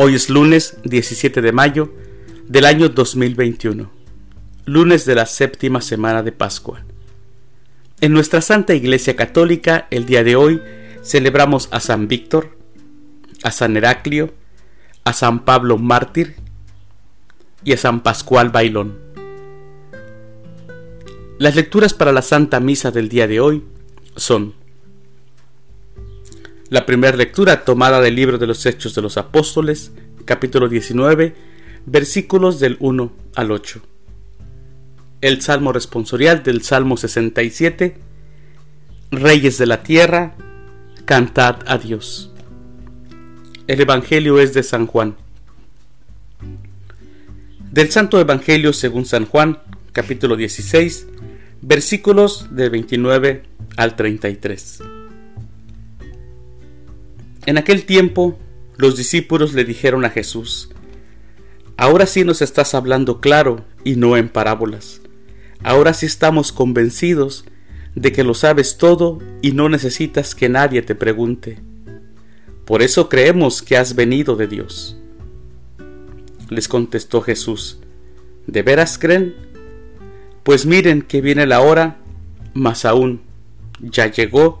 Hoy es lunes 17 de mayo del año 2021, lunes de la séptima semana de Pascua. En nuestra Santa Iglesia Católica, el día de hoy, celebramos a San Víctor, a San Heraclio, a San Pablo Mártir y a San Pascual Bailón. Las lecturas para la Santa Misa del día de hoy son la primera lectura tomada del libro de los Hechos de los Apóstoles, capítulo 19, versículos del 1 al 8. El Salmo responsorial del Salmo 67, Reyes de la tierra, cantad a Dios. El Evangelio es de San Juan. Del Santo Evangelio según San Juan, capítulo 16, versículos de 29 al 33. En aquel tiempo los discípulos le dijeron a Jesús, Ahora sí nos estás hablando claro y no en parábolas. Ahora sí estamos convencidos de que lo sabes todo y no necesitas que nadie te pregunte. Por eso creemos que has venido de Dios. Les contestó Jesús, ¿de veras creen? Pues miren que viene la hora, más aún, ya llegó,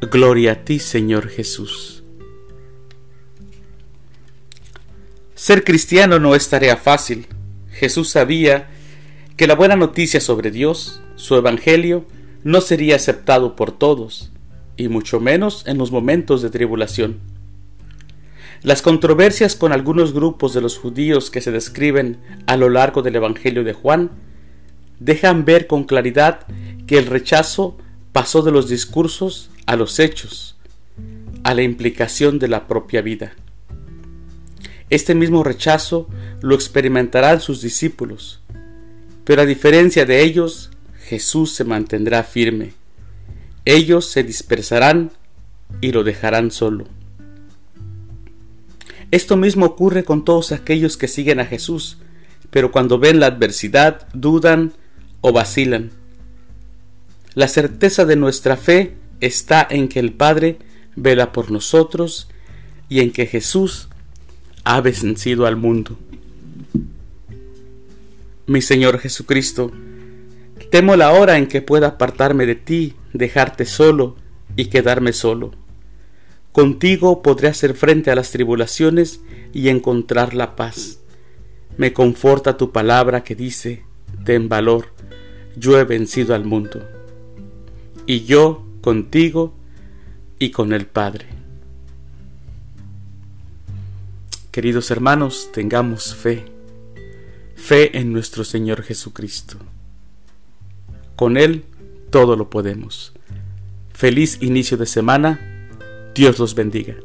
Gloria a ti, Señor Jesús. Ser cristiano no es tarea fácil. Jesús sabía que la buena noticia sobre Dios, su Evangelio, no sería aceptado por todos, y mucho menos en los momentos de tribulación. Las controversias con algunos grupos de los judíos que se describen a lo largo del Evangelio de Juan dejan ver con claridad que el rechazo pasó de los discursos a los hechos, a la implicación de la propia vida. Este mismo rechazo lo experimentarán sus discípulos, pero a diferencia de ellos, Jesús se mantendrá firme. Ellos se dispersarán y lo dejarán solo. Esto mismo ocurre con todos aquellos que siguen a Jesús, pero cuando ven la adversidad dudan o vacilan. La certeza de nuestra fe está en que el Padre vela por nosotros y en que Jesús ha vencido al mundo. Mi Señor Jesucristo, temo la hora en que pueda apartarme de ti, dejarte solo y quedarme solo. Contigo podré hacer frente a las tribulaciones y encontrar la paz. Me conforta tu palabra que dice, ten valor, yo he vencido al mundo. Y yo contigo y con el Padre. Queridos hermanos, tengamos fe, fe en nuestro Señor Jesucristo. Con Él todo lo podemos. Feliz inicio de semana. Dios los bendiga.